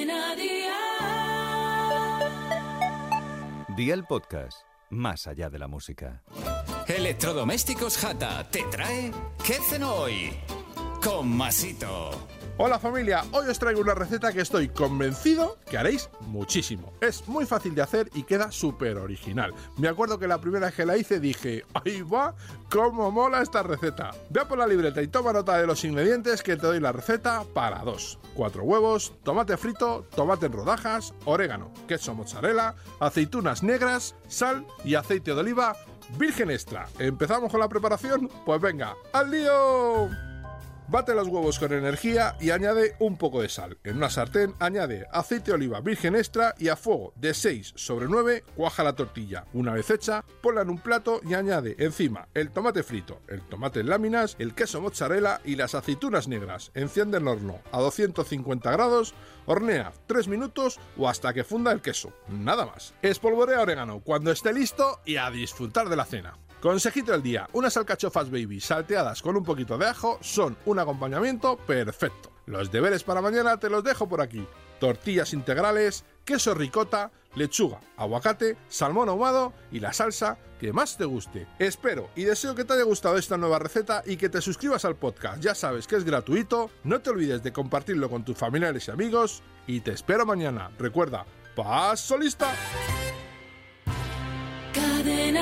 Cadena Dial. Día el podcast, más allá de la música. Electrodomésticos Jata te trae ¿Qué cenó hoy? Con Masito. Hola familia, hoy os traigo una receta que estoy convencido que haréis muchísimo. Es muy fácil de hacer y queda súper original. Me acuerdo que la primera vez que la hice dije, ahí va, cómo mola esta receta. Ve por la libreta y toma nota de los ingredientes que te doy la receta para dos. Cuatro huevos, tomate frito, tomate en rodajas, orégano, queso mozzarella, aceitunas negras, sal y aceite de oliva virgen extra. ¿Empezamos con la preparación? Pues venga, ¡al lío! Bate los huevos con energía y añade un poco de sal. En una sartén añade aceite de oliva virgen extra y a fuego de 6 sobre 9 cuaja la tortilla. Una vez hecha, ponla en un plato y añade encima el tomate frito, el tomate en láminas, el queso mozzarella y las aceitunas negras. Enciende el horno a 250 grados, hornea 3 minutos o hasta que funda el queso. Nada más. Espolvorea orégano cuando esté listo y a disfrutar de la cena. Consejito del día, unas alcachofas baby salteadas con un poquito de ajo son un acompañamiento perfecto. Los deberes para mañana te los dejo por aquí. Tortillas integrales, queso ricota, lechuga, aguacate, salmón ahumado y la salsa que más te guste. Espero y deseo que te haya gustado esta nueva receta y que te suscribas al podcast. Ya sabes que es gratuito, no te olvides de compartirlo con tus familiares y amigos y te espero mañana. Recuerda, paso lista. Cadena.